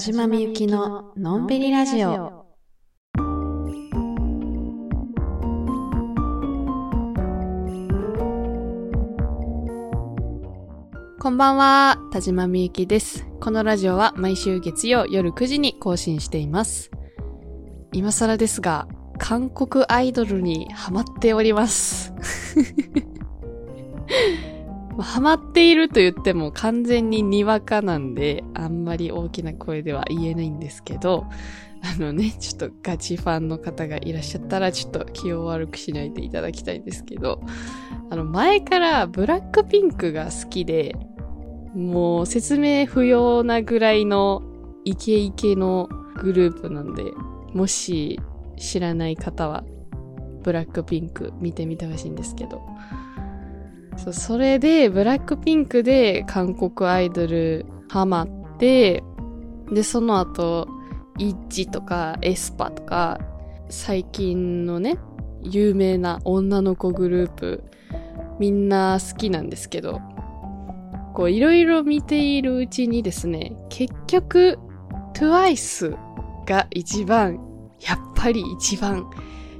島みゆきののんびりラジオ。こんばんは、田島みゆきです。このラジオは毎週月曜夜9時に更新しています。今更ですが、韓国アイドルにハマっております。まあハマっていると言っても完全ににわかなんで、あんまり大きな声では言えないんですけど、あのね、ちょっとガチファンの方がいらっしゃったら、ちょっと気を悪くしないでいただきたいんですけど、あの、前からブラックピンクが好きで、もう説明不要なぐらいのイケイケのグループなんで、もし知らない方は、ブラックピンク見てみてほしいんですけど、そ、それで、ブラックピンクで韓国アイドルハマって、で、その後、イッチとかエスパとか、最近のね、有名な女の子グループ、みんな好きなんですけど、こう、いろいろ見ているうちにですね、結局、TWICE が一番、やっぱり一番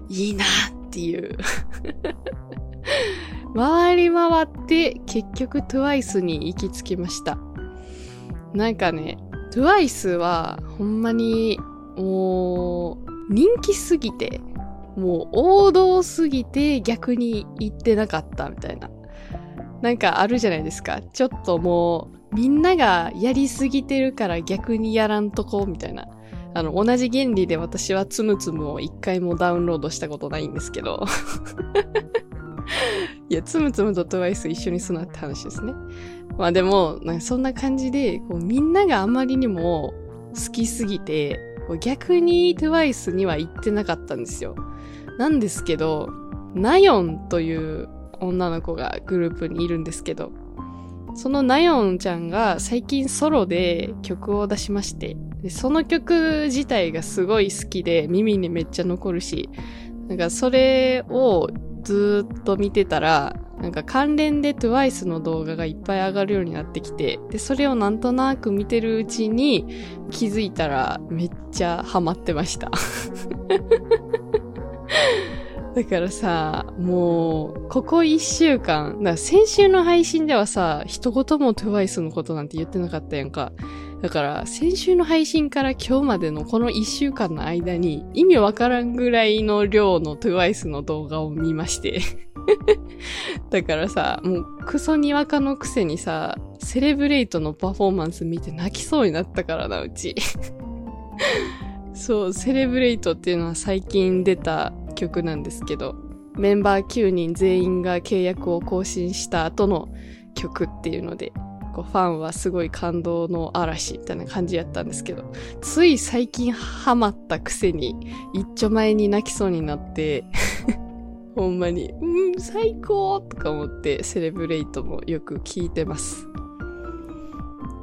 いいなっていう。回り回って結局 TWICE に行き着きました。なんかね、TWICE はほんまにもう人気すぎて、もう王道すぎて逆に行ってなかったみたいな。なんかあるじゃないですか。ちょっともうみんながやりすぎてるから逆にやらんとこみたいな。あの、同じ原理で私はつむつむを一回もダウンロードしたことないんですけど。いや、つむつむと TWICE 一緒にすなって話ですね。まあでも、なんかそんな感じで、こうみんながあまりにも好きすぎて、こう逆に TWICE には行ってなかったんですよ。なんですけど、ナヨンという女の子がグループにいるんですけど、そのナヨンちゃんが最近ソロで曲を出しまして、その曲自体がすごい好きで耳にめっちゃ残るし、なんかそれをずっと見てたら、なんか関連で TWICE の動画がいっぱい上がるようになってきて、で、それをなんとなく見てるうちに気づいたらめっちゃハマってました。だからさ、もう、ここ一週間、先週の配信ではさ、一言も TWICE のことなんて言ってなかったやんか。だから、先週の配信から今日までのこの一週間の間に、意味わからんぐらいの量の TWICE の動画を見まして。だからさ、もうクソにわかのくせにさ、セレブレイトのパフォーマンス見て泣きそうになったからな、うち。そう、セレブレイトっていうのは最近出た曲なんですけど、メンバー9人全員が契約を更新した後の曲っていうので、こうファンはすごい感動の嵐みたいな感じやったんですけど、つい最近ハマったくせに、一丁前に泣きそうになって、ほんまに、うん、最高とか思って、セレブレイトもよく聞いてます。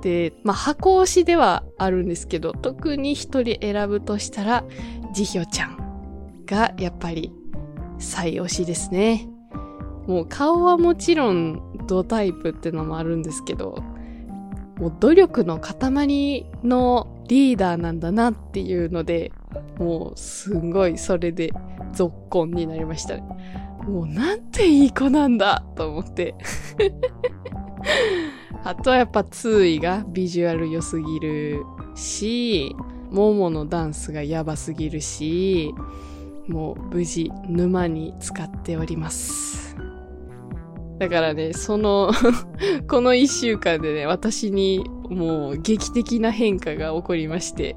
で、まあ、箱推しではあるんですけど、特に一人選ぶとしたら、ジヒョちゃんがやっぱり最推しですね。もう顔はもちろんドタイプってのもあるんですけど、もう努力の塊のリーダーなんだなっていうので、もうすんごいそれで続婚になりましたね。もうなんていい子なんだと思って。あとはやっぱツーイがビジュアル良すぎるし、モモのダンスがやばすぎるし、もう無事沼に使っております。だからね、その、この一週間でね、私にもう劇的な変化が起こりまして、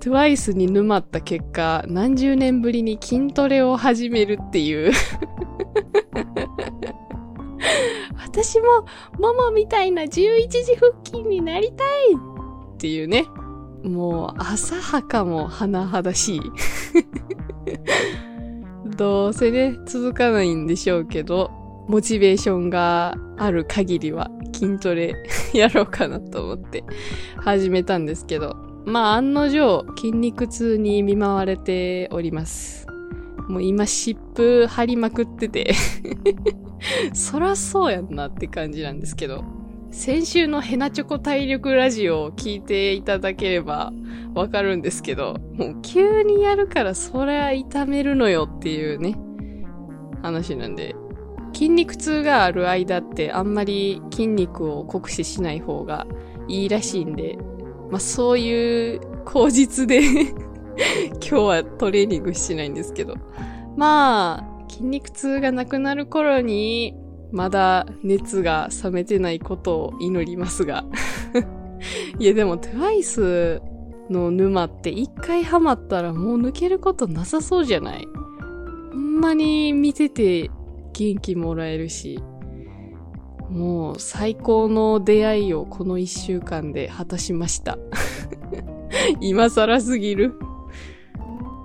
TWICE に沼った結果、何十年ぶりに筋トレを始めるっていう。私も、モモみたいな11時腹筋になりたいっていうね。もう、浅はかも甚だしい。どうせね、続かないんでしょうけど、モチベーションがある限りは筋トレ やろうかなと思って始めたんですけど、まあ案の定筋肉痛に見舞われております。もう今湿布貼りまくってて。そらそうやんなって感じなんですけど、先週のヘナチョコ体力ラジオを聞いていただければわかるんですけど、もう急にやるからそりゃ痛めるのよっていうね、話なんで、筋肉痛がある間ってあんまり筋肉を酷使しない方がいいらしいんで、まあそういう口実で 今日はトレーニングしないんですけど、まあ、筋肉痛がなくなる頃にまだ熱が冷めてないことを祈りますが。いやでも TWICE の沼って一回ハマったらもう抜けることなさそうじゃない？ほんまに見てて元気もらえるし、もう最高の出会いをこの一週間で果たしました。今更すぎる。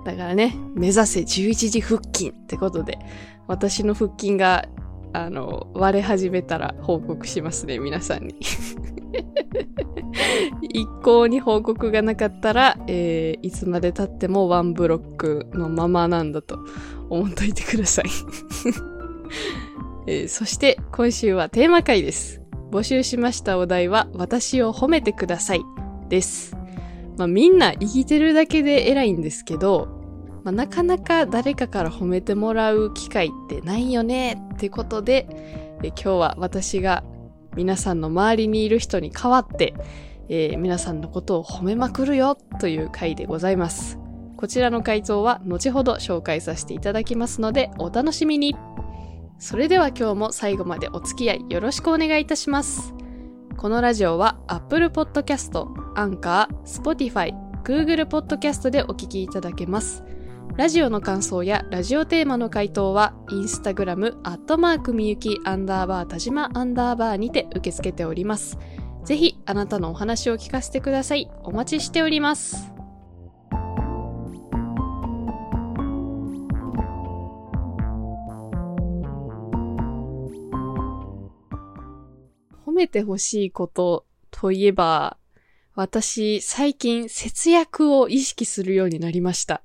だからね、目指せ11時腹筋ってことで、私の腹筋があの、割れ始めたら報告しますね、皆さんに。一向に報告がなかったら、えー、いつまで経ってもワンブロックのままなんだと思っといてください。えー、そして今週はテーマ回です。募集しましたお題は、私を褒めてくださいです。まあ、みんな生きてるだけで偉いんですけど、まあ、なかなか誰かから褒めてもらう機会ってないよねってことで、え今日は私が皆さんの周りにいる人に代わって、えー、皆さんのことを褒めまくるよという回でございます。こちらの回答は後ほど紹介させていただきますのでお楽しみに。それでは今日も最後までお付き合いよろしくお願いいたします。このラジオは Apple Podcast、Anchor、Spotify、Google Podcast でお聞きいただけます。ラジオの感想やラジオテーマの回答は、インスタグラム、アットマークみゆきアンダーバー田島アンダーバーにて受け付けております。ぜひ、あなたのお話を聞かせてください。お待ちしております。めてほしいことといえば、私、最近節約を意識するようになりました。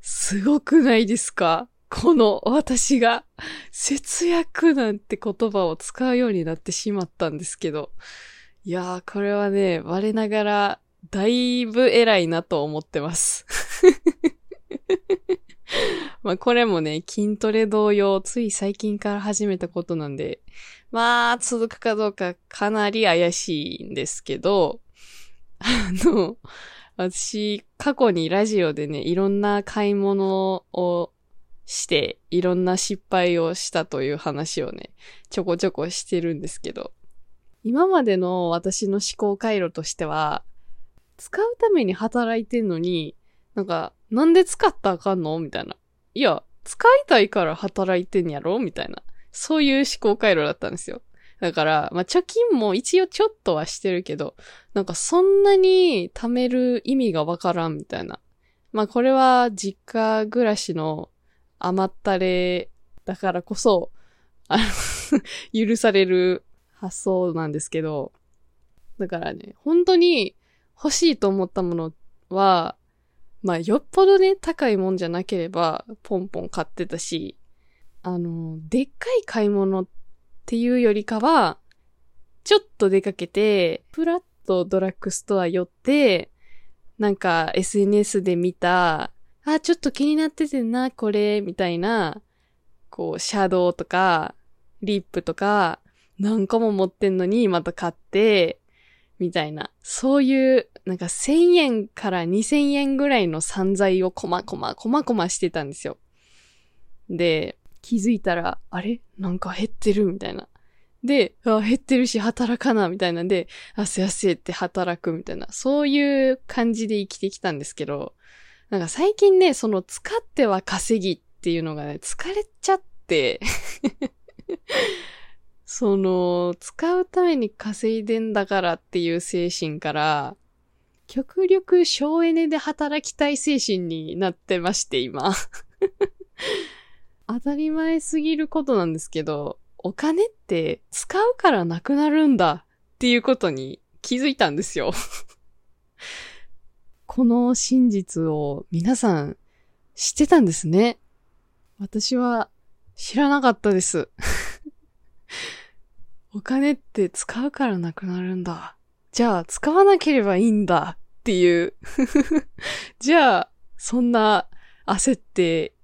すごくないですか？この私が節約なんて言葉を使うようになってしまったんですけど。いやー、これはね、我ながらだいぶ偉いなと思ってます。まあこれもね、筋トレ同様、つい最近から始めたことなんで、まあ続くかどうかかなり怪しいんですけど、あの、私、過去にラジオでね、いろんな買い物をして、いろんな失敗をしたという話をね、ちょこちょこしてるんですけど、今までの私の思考回路としては、使うために働いてんのに、なんか、なんで使ったらあかんのみたいな。いや、使いたいから働いてんやろみたいな。そういう思考回路だったんですよ。だから、まあ、貯金も一応ちょっとはしてるけど、なんかそんなに貯める意味がわからんみたいな。まあ、これは実家暮らしの甘ったれだからこそ、あの 許される発想なんですけど、だからね、本当に欲しいと思ったものは、まあ、よっぽどね、高いもんじゃなければ、ポンポン買ってたし、あの、でっかい買い物っていうよりかは、ちょっと出かけて、プラッとドラッグストア寄って、なんか SNS で見た、あ、ちょっと気になっててんな、これ、みたいな、こう、シャドウとか、リップとか、何個も持ってんのにまた買って、みたいな。そういう、なんか1000円から2000円ぐらいの散財をこまこま、こまこましてたんですよ。で、気づいたら、あれ？なんか減ってるみたいな。で、あ、減ってるし働かなみたいなんで、汗汗って働くみたいな。そういう感じで生きてきたんですけど、なんか最近ね、その使っては稼ぎっていうのがね、疲れちゃって その、使うために稼いでんだからっていう精神から、極力省エネで働きたい精神になってまして、今当たり前すぎることなんですけど、お金って使うからなくなるんだっていうことに気づいたんですよ この真実を皆さん知ってたんですね。私は知らなかったです お金って使うからなくなるんだ。じゃあ、使わなければいいんだっていう。じゃあ、そんな焦って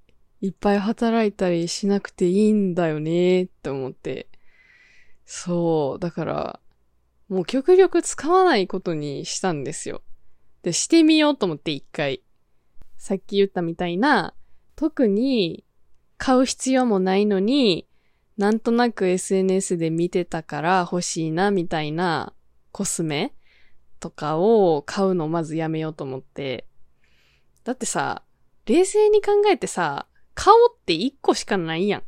いっぱい働いたりしなくていいんだよねって思って。そう、だから、もう極力使わないことにしたんですよ。で、してみようと思って一回。さっき言ったみたいな、特に買う必要もないのに、なんとなく SNS で見てたから欲しいなみたいなコスメとかを買うのをまずやめようと思って。だってさ、冷静に考えてさ、顔って一個しかないやん。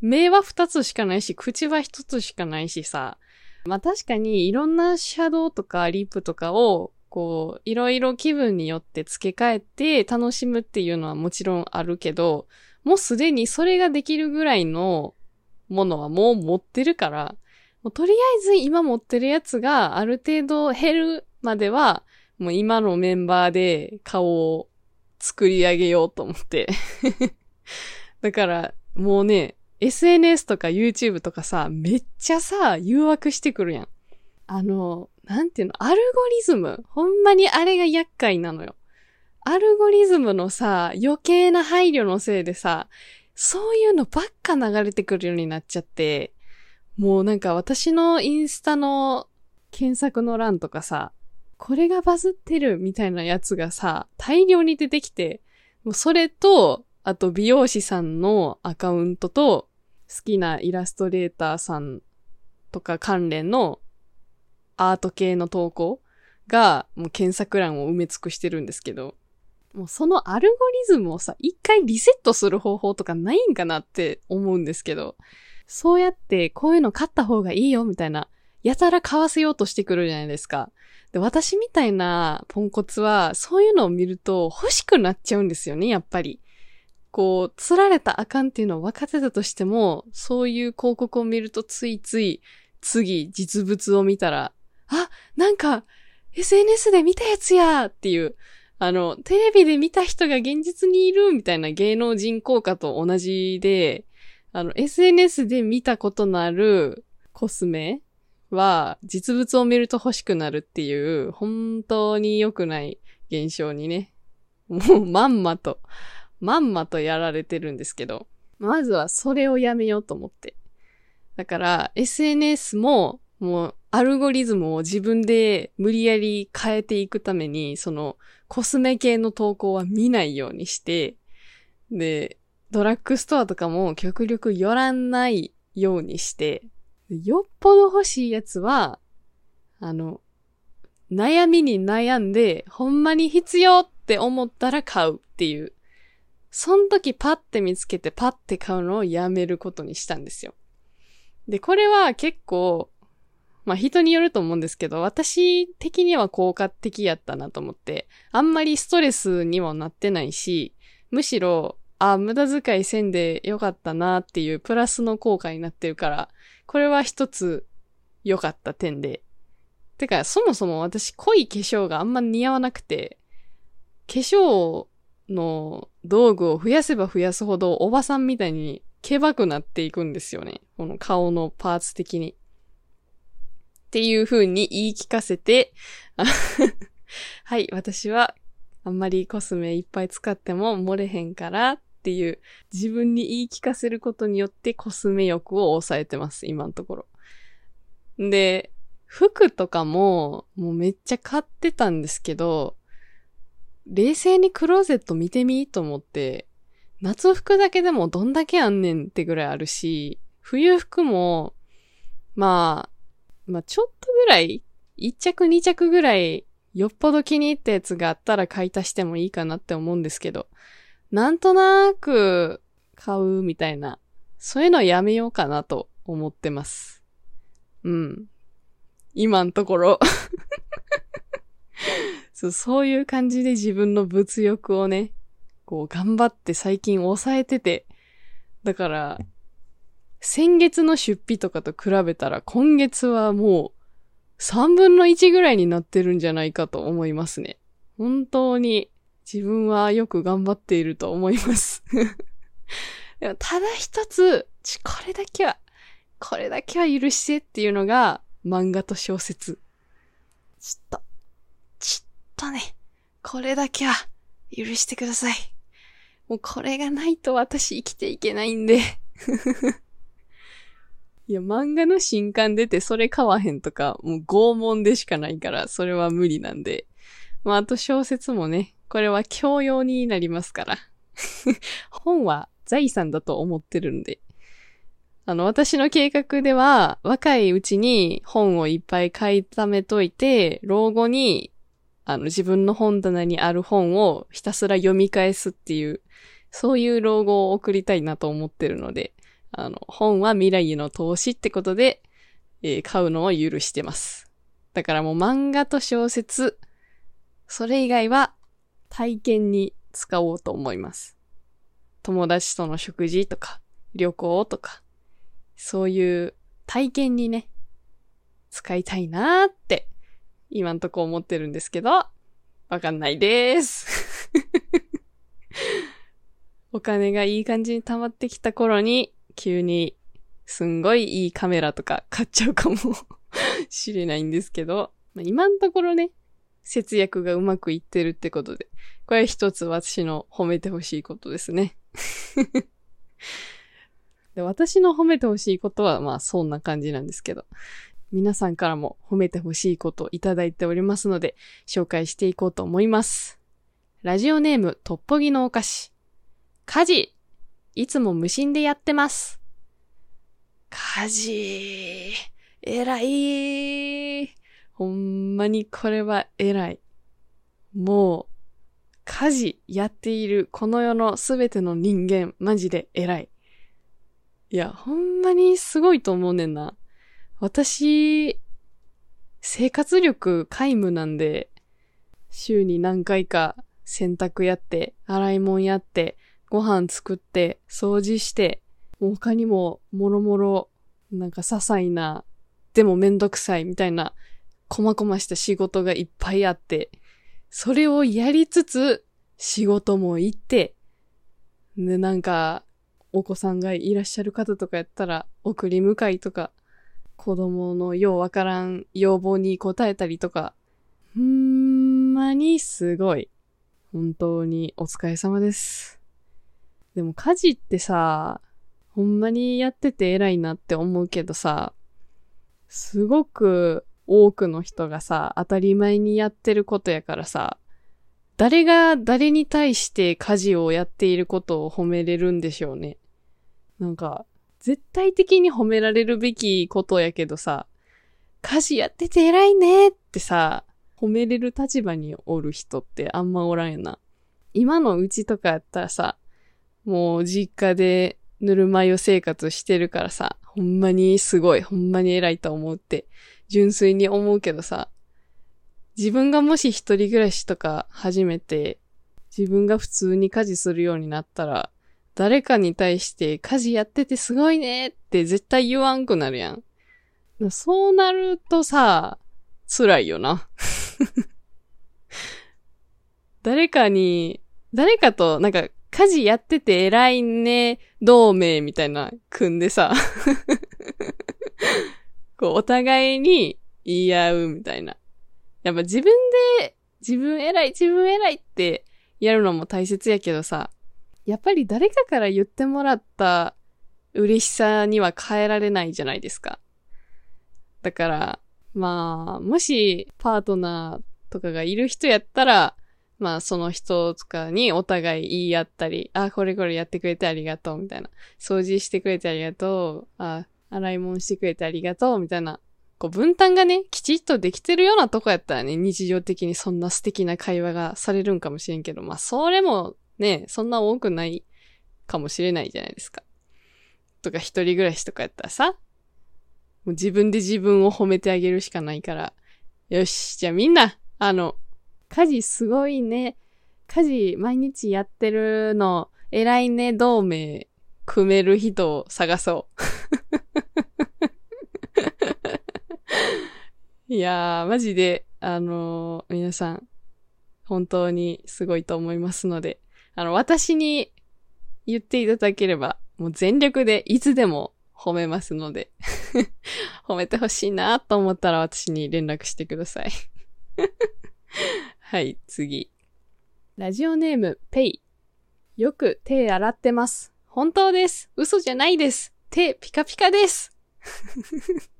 目は二つしかないし、口は一つしかないしさ。まあ確かにいろんなシャドウとかリップとかを、こう、いろいろ気分によって付け替えて楽しむっていうのはもちろんあるけど、もうすでにそれができるぐらいのものはもう持ってるから、もうとりあえず今持ってるやつがある程度減るまでは、もう今のメンバーで顔を作り上げようと思って だから、もうね、SNS とか YouTube とかさ、めっちゃさ、誘惑してくるやん。あの、なんていうの、アルゴリズム。ほんまにあれが厄介なのよ。アルゴリズムのさ、余計な配慮のせいでさ、そういうのばっか流れてくるようになっちゃって、もうなんか私のインスタの検索の欄とかさ、これがバズってるみたいなやつがさ、大量に出てきて、もうそれと、あと美容師さんのアカウントと、好きなイラストレーターさんとか関連のアート系の投稿がもう検索欄を埋め尽くしてるんですけど、もうそのアルゴリズムをさ、一回リセットする方法とかないんかなって思うんですけど、そうやってこういうの買った方がいいよみたいな、やたら買わせようとしてくるじゃないですか。で、私みたいなポンコツは、そういうのを見ると欲しくなっちゃうんですよね、やっぱり。こう、釣られたあかんっていうのを分かってたとしても、そういう広告を見るとついつい、次、実物を見たら、あ、なんか、SNS で見たやつやっていう、あの、テレビで見た人が現実にいるみたいな芸能人効果と同じで、あの、SNS で見たことのあるコスメは、実物を見ると欲しくなるっていう、本当に良くない現象にね、もうまんまとまんまとやられてるんですけど、まずはそれをやめようと思って。だから、SNS も、もう、アルゴリズムを自分で無理やり変えていくために、その、コスメ系の投稿は見ないようにして、で、ドラッグストアとかも極力寄らないようにして、よっぽど欲しいやつは、あの、悩みに悩んで、ほんまに必要って思ったら買うっていうその時パッて見つけてパッて買うのをやめることにしたんですよ。で、これは結構、まあ人によると思うんですけど、私的には効果的やったなと思って、あんまりストレスにもなってないし、むしろ、あ、無駄遣いせんでよかったなっていうプラスの効果になってるから、これは一つ良かった点で。てか、そもそも私濃い化粧があんま似合わなくて、化粧をの道具を増やせば増やすほどおばさんみたいにけばくなっていくんですよね。この顔のパーツ的に。っていう風に言い聞かせて、はい、私はあんまりコスメいっぱい使っても漏れへんからっていう自分に言い聞かせることによってコスメ欲を抑えてます、今のところ。で、服とかももうめっちゃ買ってたんですけど、冷静にクローゼット見てみと思って、夏服だけでもどんだけあんねんってぐらいあるし、冬服も、まあ、まあちょっとぐらい、一着二着ぐらい、よっぽど気に入ったやつがあったら買い足してもいいかなって思うんですけど、なんとなーく買うみたいな、そういうのはやめようかなと思ってます。うん。今のところそう、そういう感じで自分の物欲をね、こう頑張って最近抑えてて、だから、先月の出費とかと比べたら今月はもう3分の1ぐらいになってるんじゃないかと思いますね。本当に自分はよく頑張っていると思います でもただ一つ、これだけは、これだけは許してっていうのが漫画と小説。ちょっと、ちょっとね、これだけは許してください。もうこれがないと私生きていけないんで。いや、漫画の新刊出てそれ買わへんとか、もう拷問でしかないから、それは無理なんで。まあ、あと小説もね、これは教養になりますから。本は財産だと思ってるんで。あの、私の計画では、若いうちに本をいっぱい買い溜めといて、老後に、あの、自分の本棚にある本をひたすら読み返すっていう、そういう老後を送りたいなと思ってるので、あの、本は未来への投資ってことで、えー、買うのを許してます。だからもう漫画と小説、それ以外は体験に使おうと思います。友達との食事とか、旅行とか、そういう体験にね、使いたいなーって、今んとこ思ってるんですけど、わかんないです。お金がいい感じに溜まってきた頃に、急に、すんごいいいカメラとか買っちゃうかも しれないんですけど、まあ、今んところね、節約がうまくいってるってことで、これ一つ私の褒めてほしいことですね。で私の褒めてほしいことは、まあそんな感じなんですけど、皆さんからも褒めてほしいこといただいておりますので、紹介していこうと思います。ラジオネーム、トッポギのお菓子。家事、いつも無心でやってます。家事、偉い。ほんまにこれは偉い。もう、家事やっているこの世のすべての人間、マジで偉い。いや、ほんまにすごいと思うねんな。私、生活力皆無なんで、週に何回か洗濯やって、洗い物やって、ご飯作って、掃除して、他にももろもろ、なんか些細な、でもめんどくさいみたいな、こまこました仕事がいっぱいあって、それをやりつつ、仕事も行って、で、なんか、お子さんがいらっしゃる方とかやったら、送り迎えとか、子供のようわからん要望に応えたりとか、ほんまにすごい。本当にお疲れ様です。でも家事ってさ、ほんまにやってて偉いなって思うけどさ、すごく多くの人がさ、当たり前にやってることやからさ、誰が誰に対して家事をやっていることを褒めれるんでしょうね。なんか、絶対的に褒められるべきことやけどさ、家事やってて偉いねってさ、褒めれる立場におる人ってあんまおらんやな。今のうちとかやったらさ、もう実家でぬるま湯生活してるからさ、ほんまにすごい、ほんまに偉いと思うって純粋に思うけどさ、自分がもし一人暮らしとか始めて、自分が普通に家事するようになったら、誰かに対して家事やっててすごいねって絶対言わんくなるやん。そうなるとさ、辛いよな。誰かに、誰かとなんか家事やってて偉いね、同盟みたいな組んでさ こう、お互いに言い合うみたいな。やっぱ自分で、自分偉い、自分偉いってやるのも大切やけどさ、やっぱり誰かから言ってもらった嬉しさには変えられないじゃないですか。だから、まあ、もしパートナーとかがいる人やったら、まあその人とかにお互い言い合ったり、あ、これこれやってくれてありがとう、みたいな。掃除してくれてありがとう。あ、洗い物してくれてありがとう、みたいな。こう分担がね、きちっとできてるようなとこやったらね、日常的にそんな素敵な会話がされるんかもしれんけど、まあそれもね、そんな多くないかもしれないじゃないですか。とか一人暮らしとかやったらさ、もう自分で自分を褒めてあげるしかないから、よし、じゃあみんな、あの、家事すごいね。家事毎日やってるの、偉いね、同盟、組める人を探そう。いやー、マジで、あのー、皆さん、本当にすごいと思いますので、あの、私に言っていただければ、もう全力でいつでも褒めますので。褒めてほしいなと思ったら私に連絡してください。はい、次。ラジオネーム、ペイ。よく手洗ってます。本当です。嘘じゃないです。手ピカピカです。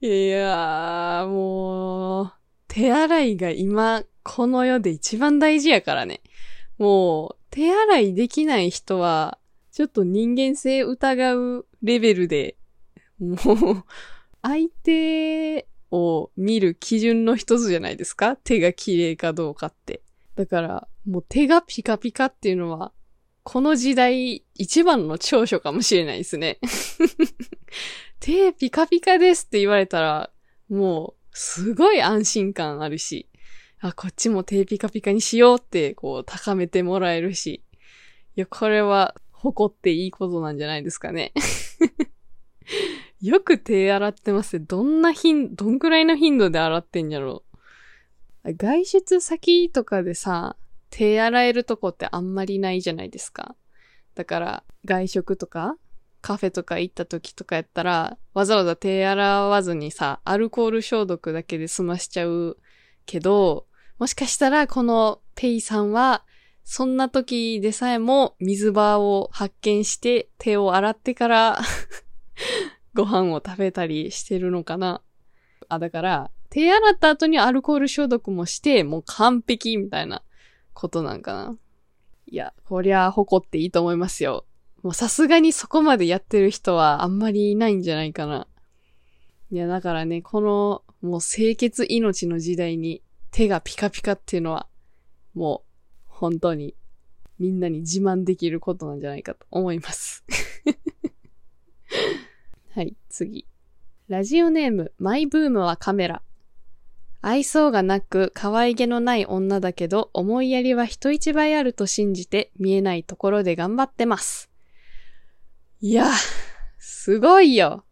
いやー、もう、手洗いが今、この世で一番大事やからね。もう、手洗いできない人は、ちょっと人間性疑うレベルで、もう、相手を見る基準の一つじゃないですか？手が綺麗かどうかって。だから、もう手がピカピカっていうのは、この時代一番の長所かもしれないですね。手ピカピカですって言われたら、もう、すごい安心感あるし、あ、こっちも手ピカピカにしようって、こう、高めてもらえるし。いや、これは、誇っていいことなんじゃないですかね。よく手洗ってますどんな頻、どんくらいの頻度で洗ってんやろう外出先とかでさ、手洗えるとこってあんまりないじゃないですか。だから、外食とか、カフェとか行った時とかやったら、わざわざ手洗わずにさ、アルコール消毒だけで済ましちゃうけど、もしかしたらこのペイさんは、そんな時でさえも水場を発見して手を洗ってから ご飯を食べたりしてるのかな。あ、だから、手洗った後にアルコール消毒もして、もう完璧みたいなことなんかな。いや、こりゃ誇っていいと思いますよ。もうさすがにそこまでやってる人はあんまりいないんじゃないかな。いや、だからね、この、もう清潔命の時代に手がピカピカっていうのは、もう、本当に、みんなに自慢できることなんじゃないかと思います。はい、次。ラジオネーム、マイブームはカメラ。愛想がなく可愛げのない女だけど思いやりは人一倍あると信じて見えないところで頑張ってます。いや、すごいよ。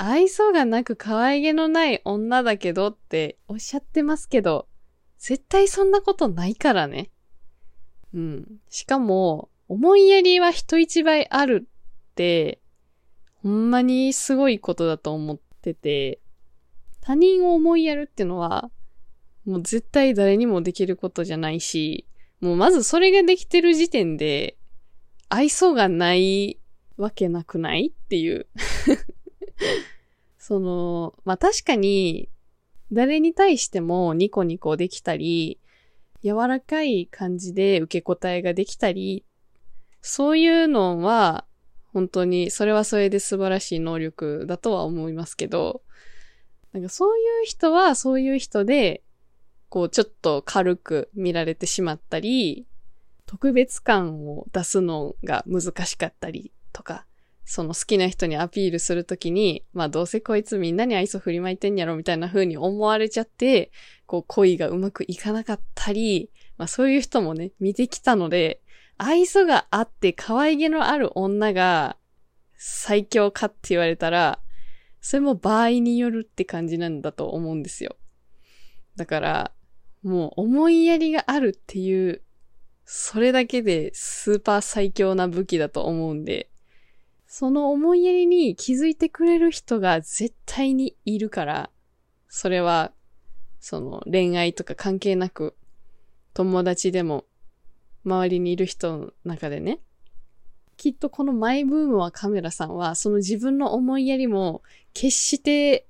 愛想がなく可愛げのない女だけどっておっしゃってますけど、絶対そんなことないからね。うん。しかも、思いやりは人一倍あるって、ほんまにすごいことだと思ってて、他人を思いやるってのは、もう絶対誰にもできることじゃないし、もうまずそれができてる時点で、愛想がないわけなくないっていう その、まあ、確かに、誰に対してもニコニコできたり、柔らかい感じで受け答えができたり、そういうのは、本当に、それはそれで素晴らしい能力だとは思いますけど、なんかそういう人はそういう人で、こうちょっと軽く見られてしまったり、特別感を出すのが難しかったりとか、その好きな人にアピールするときに、まあどうせこいつみんなに愛想振りまいてんやろみたいな風に思われちゃって、こう恋がうまくいかなかったり、まあそういう人もね、見てきたので、愛想があって可愛げのある女が最強かって言われたら、それも場合によるって感じなんだと思うんですよ。だから、もう思いやりがあるっていうそれだけでスーパー最強な武器だと思うんで、その思いやりに気づいてくれる人が絶対にいるから、それは、その恋愛とか関係なく、友達でも、周りにいる人の中でね、きっとこのマイブームはカメラさんは、その自分の思いやりも、決して、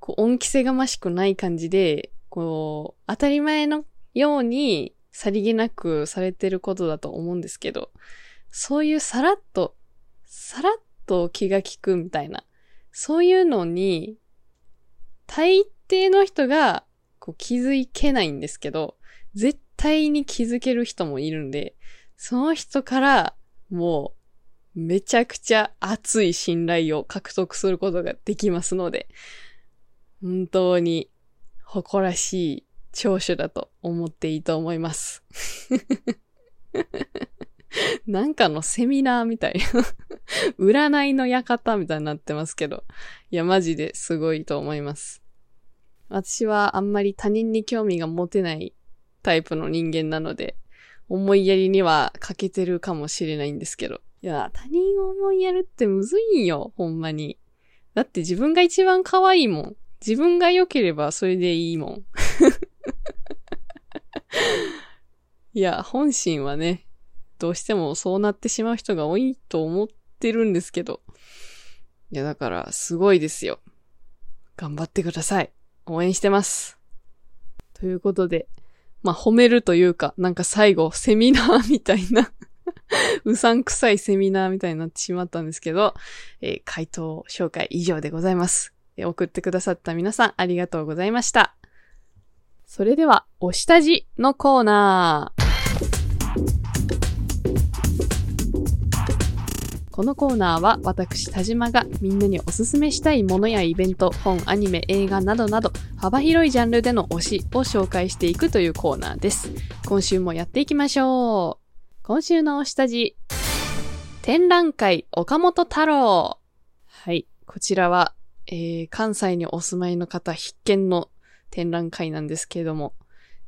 こう、恩着せがましくない感じで、こう、当たり前のようにさりげなくされてることだと思うんですけど、そういうさらっと、さらっと気が利くみたいな、そういうのに、大抵の人がこう気づけないんですけど、絶対に気づける人もいるんで、その人からもうめちゃくちゃ熱い信頼を獲得することができますので、本当に誇らしい長所だと思っていいと思います。なんかのセミナーみたいな 占いの館みたいになってますけど。いや、マジですごいと思います。私はあんまり他人に興味が持てないタイプの人間なので、思いやりには欠けてるかもしれないんですけど。いや、他人を思いやるってむずいんよ、ほんまに。だって自分が一番可愛いもん。自分が良ければそれでいいもん。いや、本心はね、どうしてもそうなってしまう人が多いと思ってるんですけど。いや、だから、すごいですよ。頑張ってください。応援してます。ということで、まあ、褒めるというか、なんか最後、セミナーみたいな うさんくさいセミナーみたいになってしまったんですけど、えー、回答紹介以上でございます、送ってくださった皆さんありがとうございました。それでは、お下地のコーナー。このコーナーは私田島がみんなにおすすめしたいものやイベント、本、アニメ、映画などなど幅広いジャンルでの推しを紹介していくというコーナーです。今週もやっていきましょう。今週の推した字。展覧会岡本太郎。はい。こちらは、えー、関西にお住まいの方必見の展覧会なんですけれども、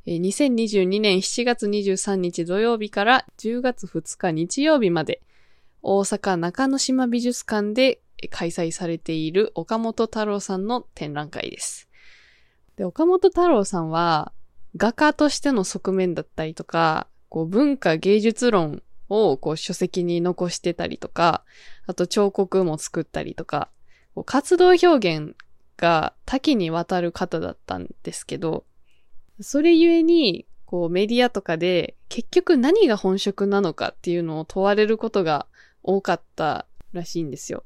え、2022年7月23日土曜日から10月2日日曜日まで、大阪中之島美術館で開催されている岡本太郎さんの展覧会です。で、岡本太郎さんは、画家としての側面だったりとか、こう文化芸術論をこう書籍に残してたりとか、あと彫刻も作ったりとか、こう活動表現が多岐にわたる方だったんですけど、それゆえに、こうメディアとかで結局何が本職なのかっていうのを問われることが多かったらしいんですよ。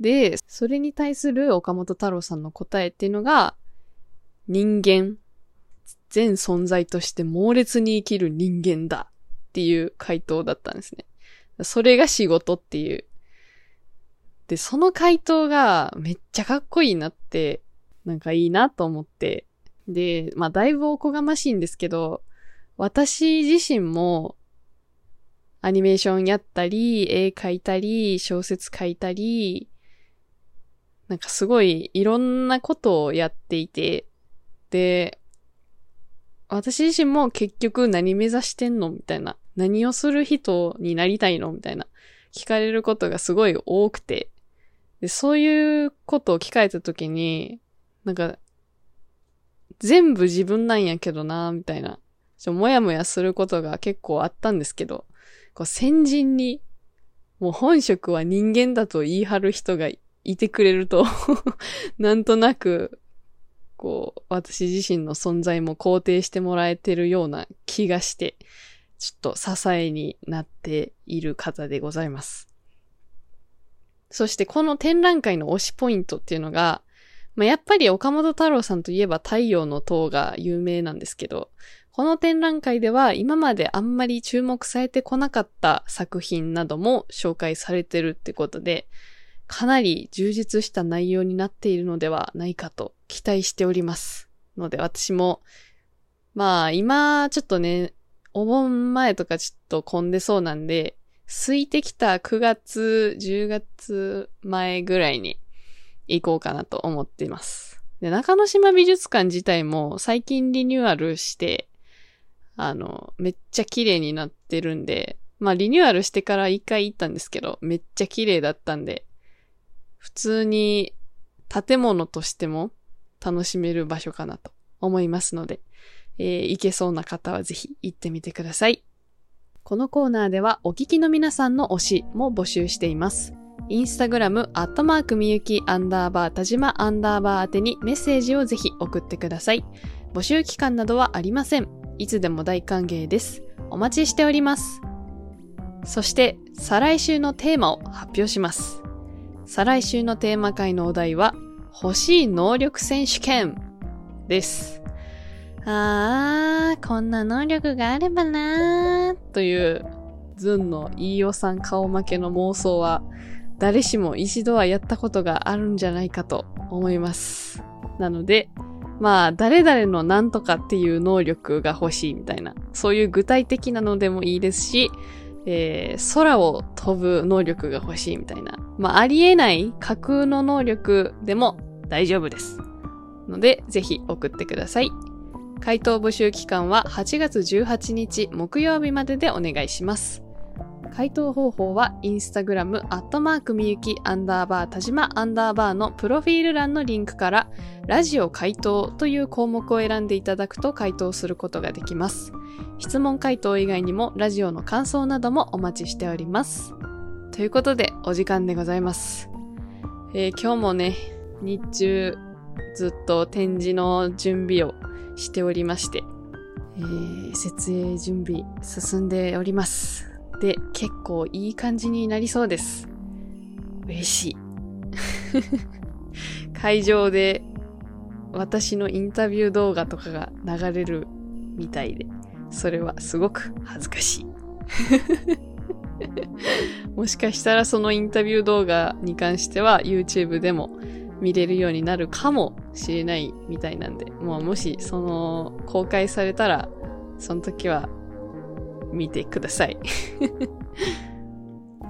で、それに対する岡本太郎さんの答えっていうのが、人間、全存在として猛烈に生きる人間だっていう回答だったんですね。それが仕事っていう。で、その回答がめっちゃかっこいいなって、なんかいいなと思って。で、まあだいぶおこがましいんですけど、私自身もアニメーションやったり、絵描いたり、小説書いたり、なんかすごいいろんなことをやっていて、で、私自身も結局何目指してんのみたいな。何をする人になりたいのみたいな。聞かれることがすごい多くて。で、そういうことを聞かれたときに、なんか、全部自分なんやけどな、みたいな。ちょ、もやもやすることが結構あったんですけど、こう先人に、もう本職は人間だと言い張る人がいてくれると なんとなく、こう、私自身の存在も肯定してもらえてるような気がして、ちょっと支えになっている方でございます。そしてこの展覧会の推しポイントっていうのが、まあ、やっぱり岡本太郎さんといえば太陽の塔が有名なんですけど、この展覧会では今まであんまり注目されてこなかった作品なども紹介されてるってことで、かなり充実した内容になっているのではないかと期待しております。ので私も、まあ今ちょっとね、お盆前とかちょっと混んでそうなんで、空いてきた9月、10月前ぐらいに行こうかなと思っています。で、中之島美術館自体も最近リニューアルして、あの、めっちゃ綺麗になってるんで、まあリニューアルしてから一回行ったんですけど、めっちゃ綺麗だったんで、普通に建物としても楽しめる場所かなと思いますので、えー、行けそうな方はぜひ行ってみてください。このコーナーではお聞きの皆さんの推しも募集しています。インスタグラム、アットマークみゆき、アンダーバー、田島、アンダーバー宛てにメッセージをぜひ送ってください。募集期間などはありません。いつでも大歓迎です。お待ちしております。そして、再来週のテーマを発表します。再来週のテーマ会のお題は、欲しい能力選手権です。あー、こんな能力があればなー、という、ズンの飯尾さん顔負けの妄想は、誰しも一度はやったことがあるんじゃないかと思います。なので、まあ、誰々の何とかっていう能力が欲しいみたいな、そういう具体的なのでもいいですし、えー、空を飛ぶ能力が欲しいみたいな、まあ、ありえない架空の能力でも大丈夫です。ので、ぜひ送ってください。回答募集期間は8月18日木曜日まででお願いします。回答方法はインスタグラムアットマークみゆきアンダーバー田島アンダーバーのプロフィール欄のリンクからラジオ回答という項目を選んでいただくと回答することができます。質問回答以外にもラジオの感想などもお待ちしております。ということでお時間でございます。えー今日もね、日中ずっと展示の準備をしておりまして、えー設営準備進んでおります。で、結構いい感じになりそうです。嬉しい。会場で私のインタビュー動画とかが流れるみたいで、それはすごく恥ずかしい。もしかしたらそのインタビュー動画に関しては YouTube でも見れるようになるかもしれないみたいなんで、もうもしその公開されたら、その時は見てください。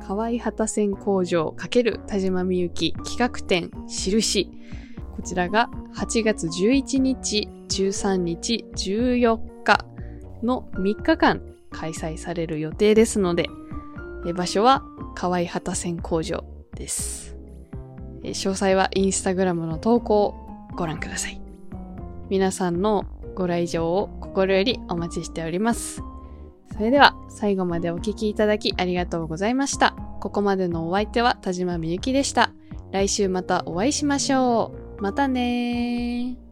河合旗線工場×田島みゆき企画展印。こちらが8月11日、13日、14日の3日間開催される予定ですので、え場所は河合旗線工場です。え詳細はインスタグラムの投稿をご覧ください。皆さんのご来場を心よりお待ちしております。それでは最後までお聴きいただきありがとうございました。ここまでのお相手は田島みゆきでした。来週またお会いしましょう。またねー。